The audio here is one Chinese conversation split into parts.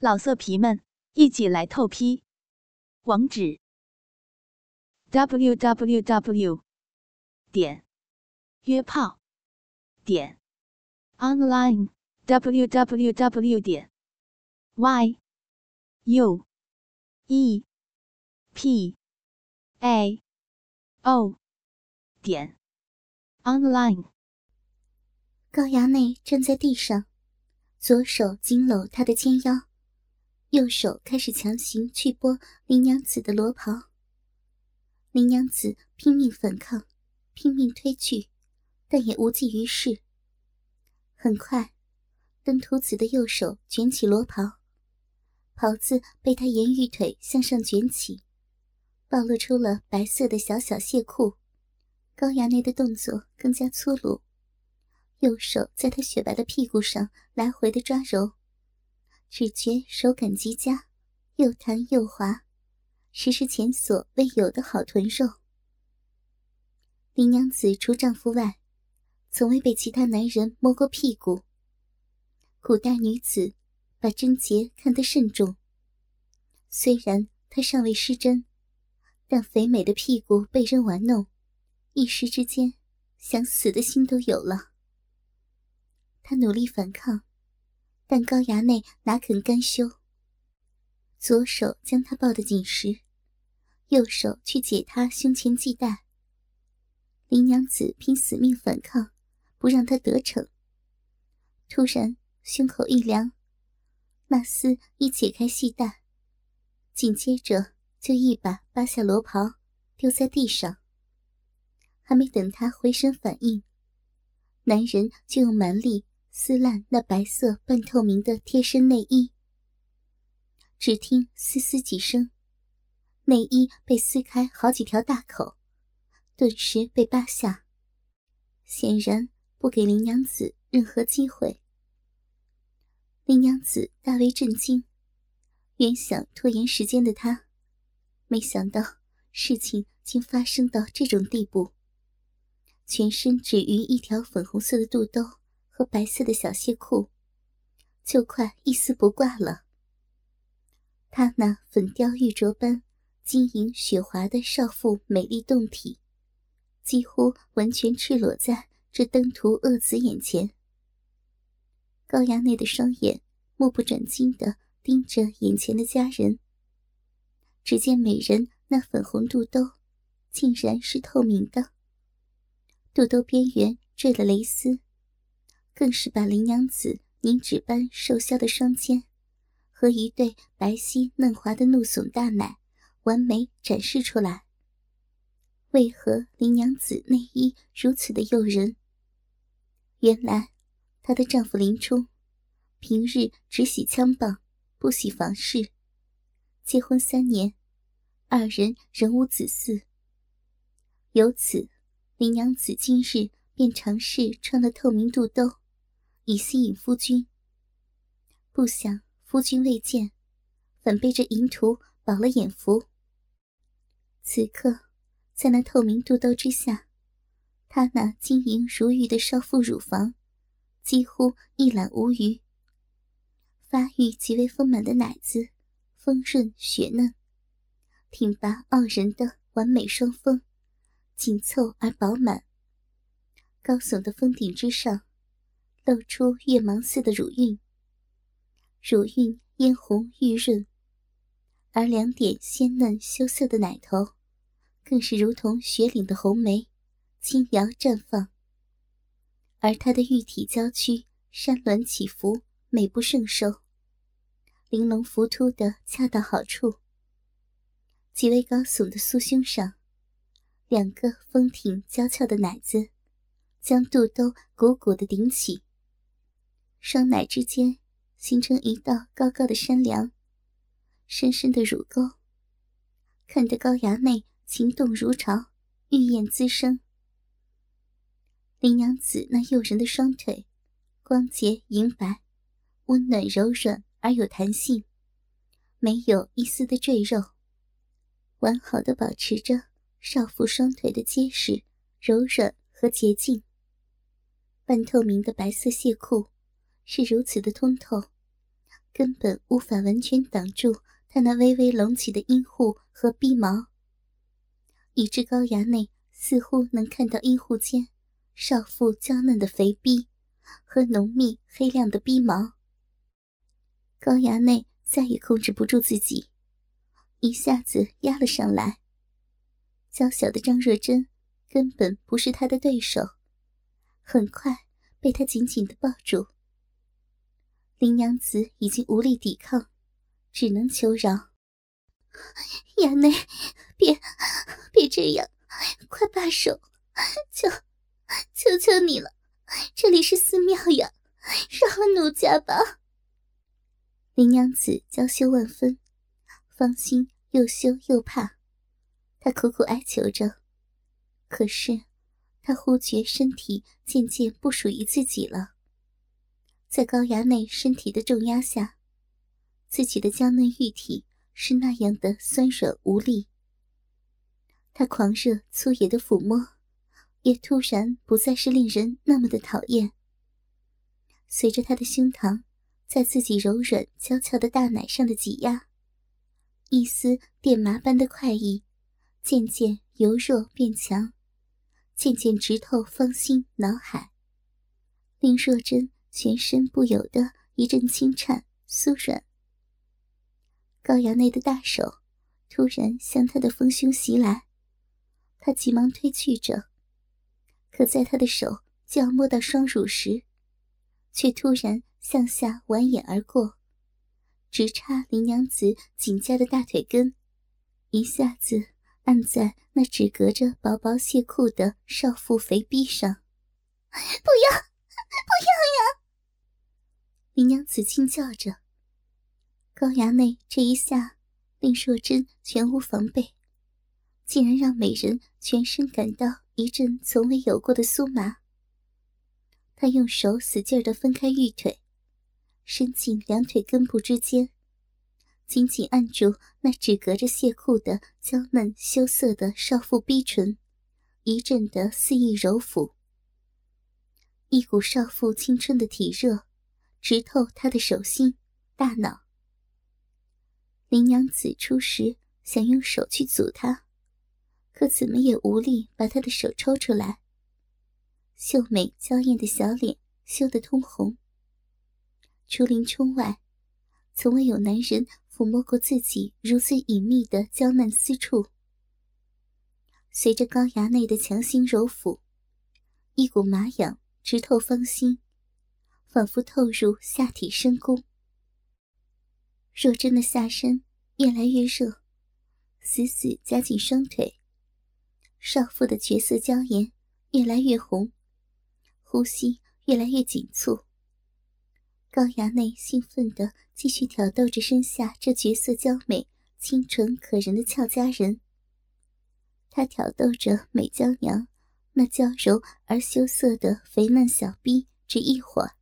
老色皮们，一起来透批！网址：w w w 点约炮点 online w w w 点 y u e p a o 点 online。高衙内站在地上，左手紧搂他的肩腰。右手开始强行去剥林娘子的罗袍，林娘子拼命反抗，拼命推拒，但也无济于事。很快，登徒子的右手卷起罗袍，袍子被他沿玉腿向上卷起，暴露出了白色的小小亵裤。高衙内的动作更加粗鲁，右手在他雪白的屁股上来回的抓揉。只觉手感极佳，又弹又滑，实是前所未有的好臀肉。林娘子除丈夫外，从未被其他男人摸过屁股。古代女子把贞洁看得甚重，虽然她尚未失贞，但肥美的屁股被人玩弄，一时之间想死的心都有了。她努力反抗。但高衙内哪肯甘休？左手将她抱得紧实，右手去解她胸前系带。林娘子拼死命反抗，不让他得逞。突然胸口一凉，那厮一解开系带，紧接着就一把扒下罗袍，丢在地上。还没等他回神反应，男人就用蛮力。撕烂那白色半透明的贴身内衣，只听嘶嘶几声，内衣被撕开好几条大口，顿时被扒下，显然不给林娘子任何机会。林娘子大为震惊，原想拖延时间的她，没想到事情竟发生到这种地步，全身只余一条粉红色的肚兜。和白色的小西裤，就快一丝不挂了。她那粉雕玉琢般、晶莹雪滑的少妇美丽动体，几乎完全赤裸在这登徒恶子眼前。高衙内的双眼目不转睛地盯着眼前的佳人。只见美人那粉红肚兜，竟然是透明的，肚兜边缘缀了蕾丝。更是把林娘子凝脂般瘦削的双肩，和一对白皙嫩滑的怒耸大奶，完美展示出来。为何林娘子内衣如此的诱人？原来，她的丈夫林冲，平日只喜枪棒，不喜房事。结婚三年，二人仍无子嗣。由此，林娘子今日便尝试穿了透明肚兜。以吸引夫君，不想夫君未见，反被这淫徒饱了眼福。此刻，在那透明肚兜之下，她那晶莹如玉的少妇乳房，几乎一览无余。发育极为丰满的奶子，丰润雪嫩，挺拔傲人的完美双峰，紧凑而饱满。高耸的峰顶之上。露出月芒似的乳晕，乳晕嫣红玉润，而两点鲜嫩羞涩的奶头，更是如同雪岭的红梅，轻摇绽放。而她的玉体娇躯山峦起伏，美不胜收，玲珑浮凸的恰到好处。极为高耸的酥胸上，两个丰挺娇俏的奶子，将肚兜鼓鼓的顶起。双奶之间形成一道高高的山梁，深深的乳沟，看得高衙内情动如潮，欲焰滋生。林娘子那诱人的双腿，光洁莹白，温暖柔软而有弹性，没有一丝的赘肉，完好的保持着少妇双腿的结实、柔软和洁净。半透明的白色亵裤。是如此的通透，根本无法完全挡住他那微微隆起的阴户和逼毛，以至高衙内似乎能看到阴户间少妇娇嫩的肥逼和浓密黑亮的逼毛。高衙内再也控制不住自己，一下子压了上来。娇小的张若珍根本不是他的对手，很快被他紧紧的抱住。林娘子已经无力抵抗，只能求饶：“衙内，别别这样，快罢手，求求求你了，这里是寺庙呀，饶了奴家吧。”林娘子娇羞万分，芳心又羞又怕，她苦苦哀求着，可是她忽觉身体渐渐不属于自己了。在高衙内身体的重压下，自己的娇嫩玉体是那样的酸软无力。他狂热粗野的抚摸，也突然不再是令人那么的讨厌。随着他的胸膛在自己柔软娇俏的大奶上的挤压，一丝电麻般的快意渐渐由弱变强，渐渐直透芳心脑海，令若真。全身不由得一阵轻颤酥软。高衙内的大手突然向他的丰胸袭来，他急忙推去着，可在他的手就要摸到双乳时，却突然向下蜿蜒而过，直插林娘子紧夹的大腿根，一下子按在那只隔着薄薄亵裤的少妇肥逼上。不要，不要呀！林娘子惊叫着，高衙内这一下令若真全无防备，竟然让美人全身感到一阵从未有过的酥麻。他用手使劲的分开玉腿，伸进两腿根部之间，紧紧按住那只隔着亵裤的娇嫩羞涩的少妇逼唇，一阵的肆意揉抚，一股少妇青春的体热。直透他的手心、大脑。林娘子初时想用手去阻他，可怎么也无力把他的手抽出来。秀美娇艳的小脸羞得通红。竹林冲外，从未有男人抚摸过自己如此隐秘的娇嫩私处。随着高衙内的强行揉抚，一股麻痒直透芳心。仿佛透入下体深宫。若真的下身越来越热，死死夹紧双腿。少妇的绝色娇颜越来越红，呼吸越来越紧促。高衙内兴奋地继续挑逗着身下这绝色娇美、清纯可人的俏佳人。他挑逗着美娇娘那娇柔而羞涩的肥嫩小臂，只一会儿。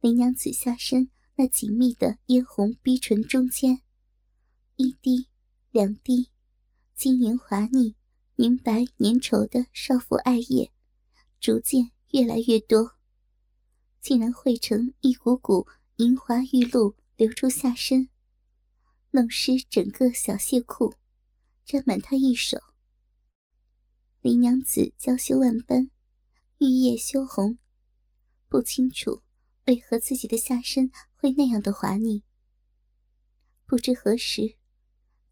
林娘子下身那紧密的嫣红逼唇中间，一滴、两滴，晶莹滑腻、凝白粘稠的少妇爱液，逐渐越来越多，竟然汇成一股股银华玉露流出下身，弄湿整个小亵裤，沾满她一手。林娘子娇羞万般，玉液羞红，不清楚。为何自己的下身会那样的滑腻？不知何时，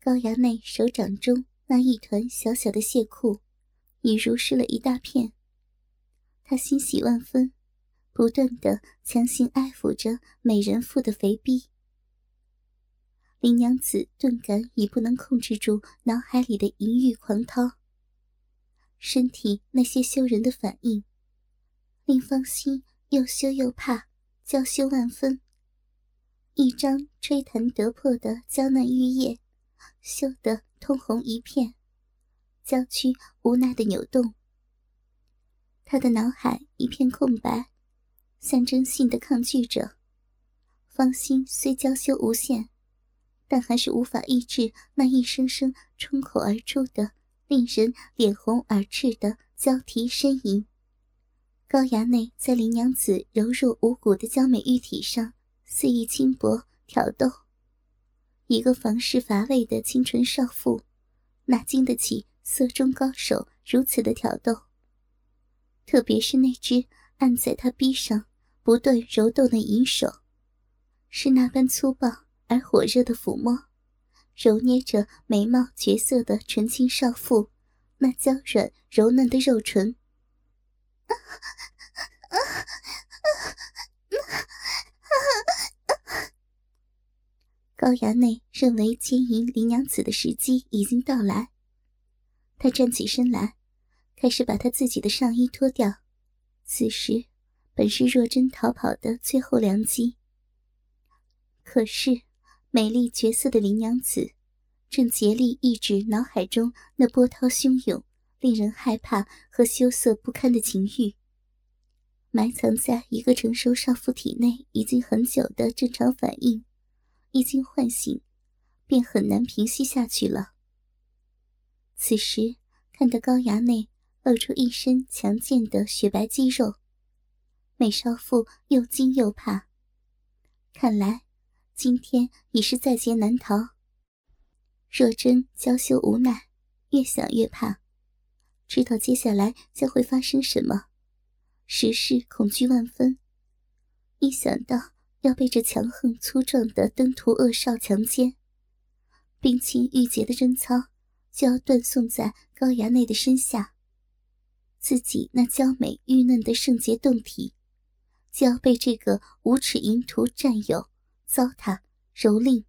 高衙内手掌中那一团小小的血裤，已如湿了一大片。他欣喜万分，不断的强行爱抚着美人妇的肥逼。林娘子顿感已不能控制住脑海里的淫欲狂涛，身体那些羞人的反应，令芳心又羞又怕。娇羞万分，一张吹弹得破的娇嫩玉叶，羞得通红一片，娇躯无奈的扭动。他的脑海一片空白，象征性的抗拒着。芳心虽娇羞无限，但还是无法抑制那一声声冲口而出的令人脸红耳赤的娇啼呻吟。高衙内在林娘子柔弱无骨的娇美玉体上肆意轻薄挑逗。一个房事乏味的清纯少妇，哪经得起色中高手如此的挑逗？特别是那只按在他臂上不断揉动的银手，是那般粗暴而火热的抚摸，揉捏着眉毛绝色的纯情少妇那娇软柔嫩的肉唇。高衙内认为奸淫林娘子的时机已经到来，他站起身来，开始把他自己的上衣脱掉。此时本是若真逃跑的最后良机，可是美丽绝色的林娘子正竭力抑制脑海中那波涛汹涌、令人害怕和羞涩不堪的情欲。埋藏在一个成熟少妇体内已经很久的正常反应。一经唤醒，便很难平息下去了。此时看到高衙内露出一身强健的雪白肌肉，美少妇又惊又怕。看来今天已是在劫难逃。若真娇羞无奈，越想越怕，知道接下来将会发生什么，时事恐惧万分。一想到。要被这强横粗壮的登徒恶少强奸，冰清玉洁的贞操就要断送在高衙内的身下，自己那娇美玉嫩的圣洁胴体就要被这个无耻淫徒占有、糟蹋、蹂躏。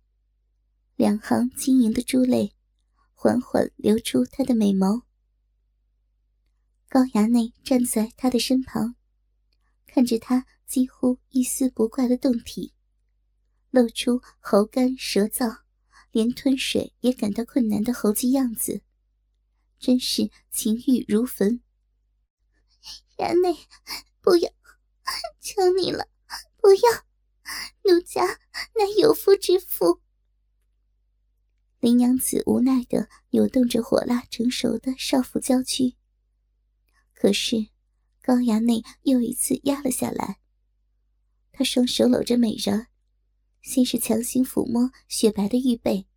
两行晶莹的珠泪缓缓流出他的美眸。高衙内站在他的身旁，看着他。几乎一丝不挂的胴体，露出喉干舌燥，连吞水也感到困难的猴急样子，真是情欲如焚。衙内，不要，求你了，不要！奴家乃有夫之妇。林娘子无奈的扭动着火辣成熟的少妇娇躯，可是高衙内又一次压了下来。他双手搂着美人，先是强行抚摸雪白的玉背，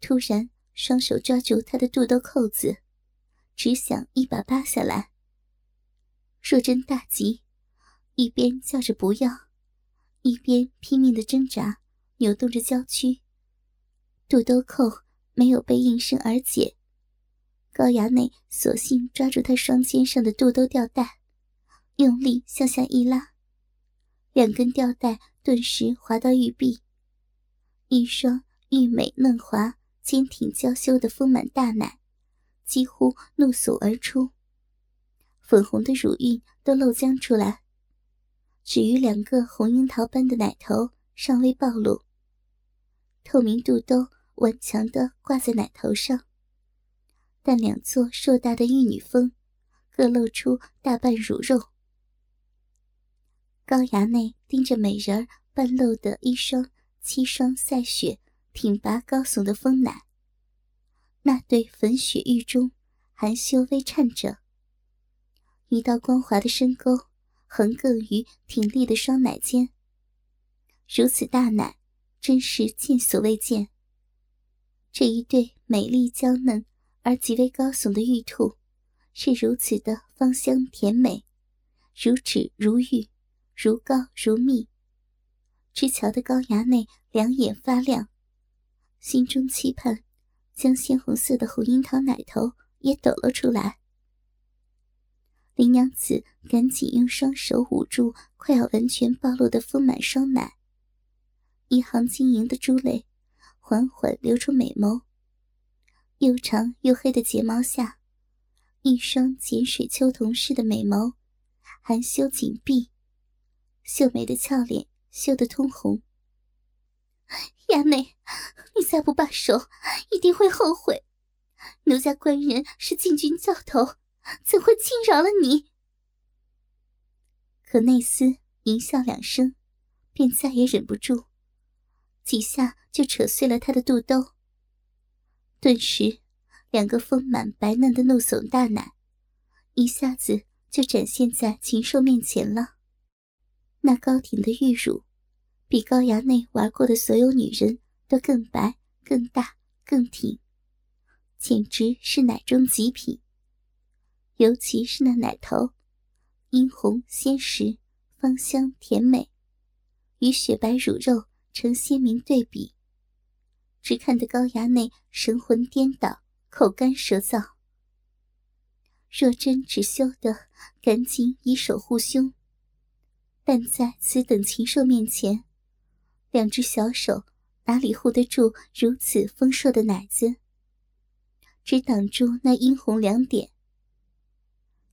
突然双手抓住她的肚兜扣子，只想一把扒下来。若真大急，一边叫着不要，一边拼命的挣扎，扭动着娇躯。肚兜扣没有被应声而解，高衙内索性抓住她双肩上的肚兜吊带，用力向下一拉。两根吊带顿时滑到玉臂，一双玉美嫩滑、坚挺娇羞的丰满大奶几乎怒耸而出，粉红的乳晕都漏浆出来，只余两个红樱桃般的奶头尚未暴露，透明肚兜顽强地挂在奶头上，但两座硕大的玉女峰各露出大半乳肉。高衙内盯着美人儿半露的一双七双赛雪、挺拔高耸的丰奶，那对粉雪玉中含羞微颤着，一道光滑的深沟横亘于挺立的双奶间。如此大奶，真是见所未见。这一对美丽娇嫩而极为高耸的玉兔，是如此的芳香甜美，如脂如玉。如膏如蜜，枝桥的高衙内两眼发亮，心中期盼，将鲜红色的红樱桃奶头也抖了出来。林娘子赶紧用双手捂住快要完全暴露的丰满双奶，一行晶莹的珠泪缓缓流出美眸，又长又黑的睫毛下，一双碱水秋瞳似的美眸含羞紧闭。秀美的俏脸羞得通红。亚内，你再不罢手，一定会后悔。奴家官人是禁军教头，怎会轻饶了你？可内斯淫笑两声，便再也忍不住，几下就扯碎了他的肚兜。顿时，两个丰满白嫩的怒耸大奶，一下子就展现在禽兽面前了。那高挺的玉乳，比高衙内玩过的所有女人都更白、更大、更挺，简直是奶中极品。尤其是那奶头，殷红鲜实，芳香甜美，与雪白乳肉成鲜明对比，只看得高衙内神魂颠倒，口干舌燥。若真只羞得赶紧以手护胸，但在此等禽兽面前，两只小手哪里护得住如此丰硕的奶子？只挡住那殷红两点。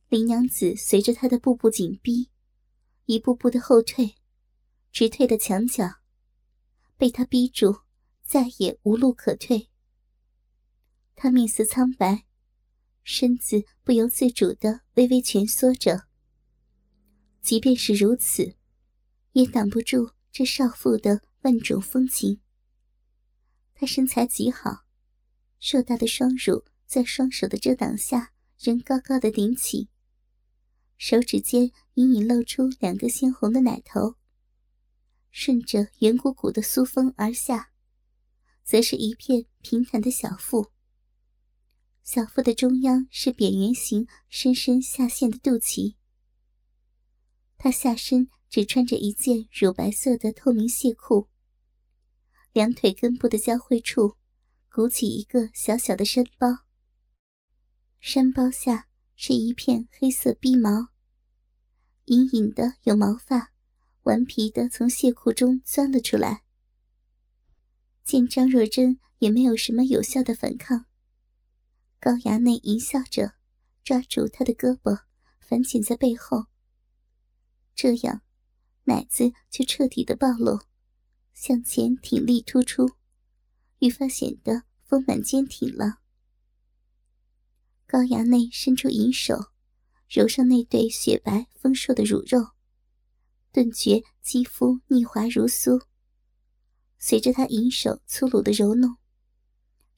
林娘子随着他的步步紧逼，一步步的后退，直退到墙角，被他逼住，再也无路可退。他面色苍白。身子不由自主的微微蜷缩着，即便是如此，也挡不住这少妇的万种风情。她身材极好，硕大的双乳在双手的遮挡下仍高高的顶起，手指间隐隐露出两个鲜红的奶头，顺着圆鼓鼓的酥峰而下，则是一片平坦的小腹。小腹的中央是扁圆形、深深下陷的肚脐。她下身只穿着一件乳白色的透明细裤，两腿根部的交汇处鼓起一个小小的山包。山包下是一片黑色逼毛，隐隐的有毛发顽皮的从亵裤中钻了出来。见张若珍也没有什么有效的反抗。高衙内淫笑着，抓住她的胳膊，反剪在背后。这样，奶子就彻底的暴露，向前挺立突出，愈发显得丰满坚挺了。高衙内伸出银手，揉上那对雪白丰硕的乳肉，顿觉肌肤腻滑如酥。随着他银手粗鲁的揉弄，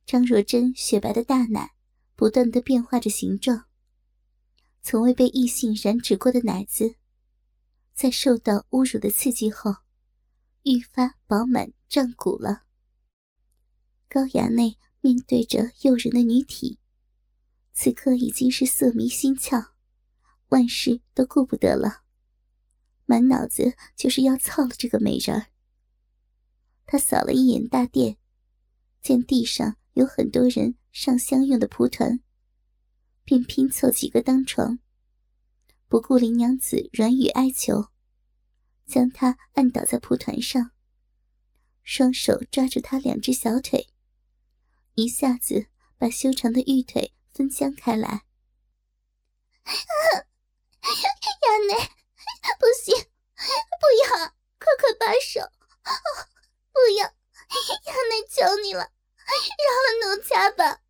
张若珍雪白的大奶。不断的变化着形状。从未被异性染指过的奶子，在受到侮辱的刺激后，愈发饱满胀鼓了。高衙内面对着诱人的女体，此刻已经是色迷心窍，万事都顾不得了，满脑子就是要操了这个美人儿。他扫了一眼大殿，见地上有很多人。上香用的蒲团，便拼凑几个当床，不顾林娘子软语哀求，将她按倒在蒲团上，双手抓住她两只小腿，一下子把修长的玉腿分将开来。衙内，不行，不要，快快罢手！不要，衙内求你了。饶了奴家吧！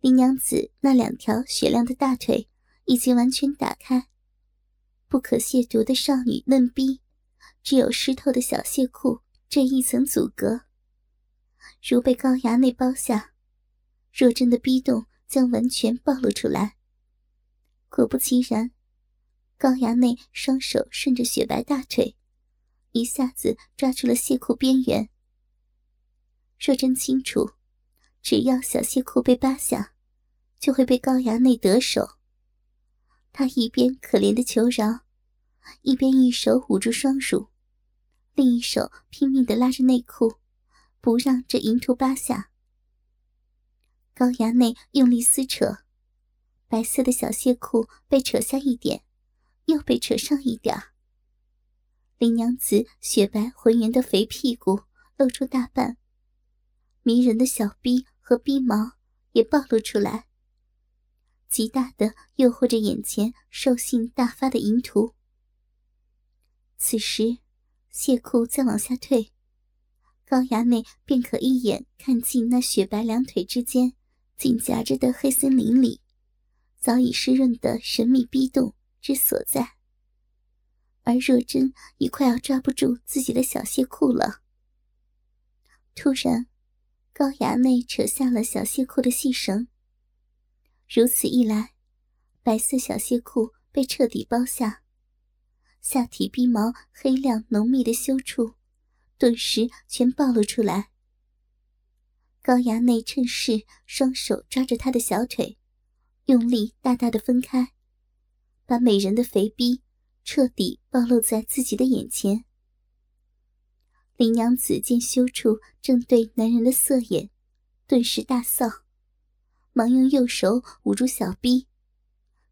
林娘子那两条雪亮的大腿已经完全打开，不可亵渎的少女嫩逼，只有湿透的小亵裤这一层阻隔。如被高衙内包下，若真的逼动将完全暴露出来。果不其然，高衙内双手顺着雪白大腿，一下子抓住了亵裤边缘。若真清楚，只要小亵裤被扒下，就会被高衙内得手。他一边可怜的求饶，一边一手捂住双乳，另一手拼命的拉着内裤，不让这淫徒扒下。高衙内用力撕扯，白色的小亵裤被扯下一点，又被扯上一点。林娘子雪白浑圆的肥屁股露出大半。迷人的小逼和逼毛也暴露出来，极大的诱惑着眼前兽性大发的淫徒。此时，谢裤再往下退，高衙内便可一眼看尽那雪白两腿之间紧夹着的黑森林里，早已湿润的神秘逼洞之所在。而若真已快要抓不住自己的小蟹裤了，突然。高衙内扯下了小蟹裤的细绳，如此一来，白色小蟹裤被彻底包下，下体逼毛黑亮浓密的羞处，顿时全暴露出来。高衙内趁势双手抓着她的小腿，用力大大的分开，把美人的肥逼彻底暴露在自己的眼前。林娘子见羞处正对男人的色眼，顿时大臊，忙用右手捂住小臂，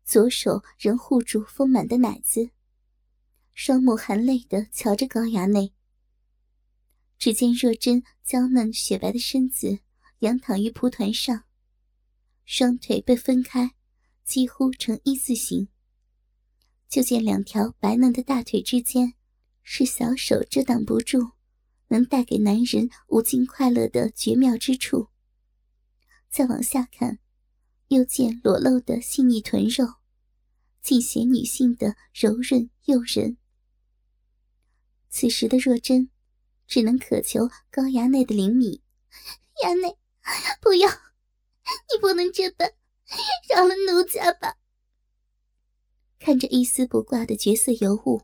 左手仍护住丰满的奶子，双目含泪的瞧着高衙内。只见若真娇嫩雪白的身子仰躺于蒲团上，双腿被分开，几乎成一字形。就见两条白嫩的大腿之间，是小手遮挡不住。能带给男人无尽快乐的绝妙之处。再往下看，又见裸露的细腻臀肉，尽显女性的柔润诱人。此时的若真，只能渴求高衙内的灵敏。衙内，不要，你不能这般，饶了奴家吧。看着一丝不挂的绝色尤物。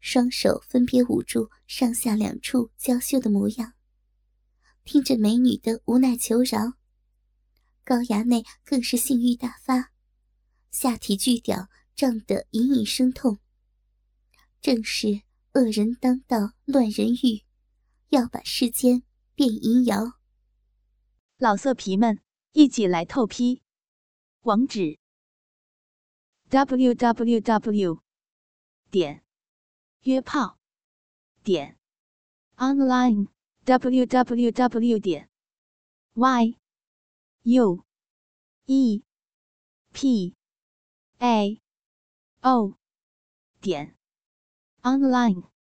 双手分别捂住上下两处娇羞的模样，听着美女的无奈求饶，高衙内更是性欲大发，下体巨屌胀得隐隐生痛。正是恶人当道乱人欲，要把世间变淫谣。老色皮们，一起来透批！网址：w w w. 点。约炮点 online w w w 点 y u e p a o 点 online。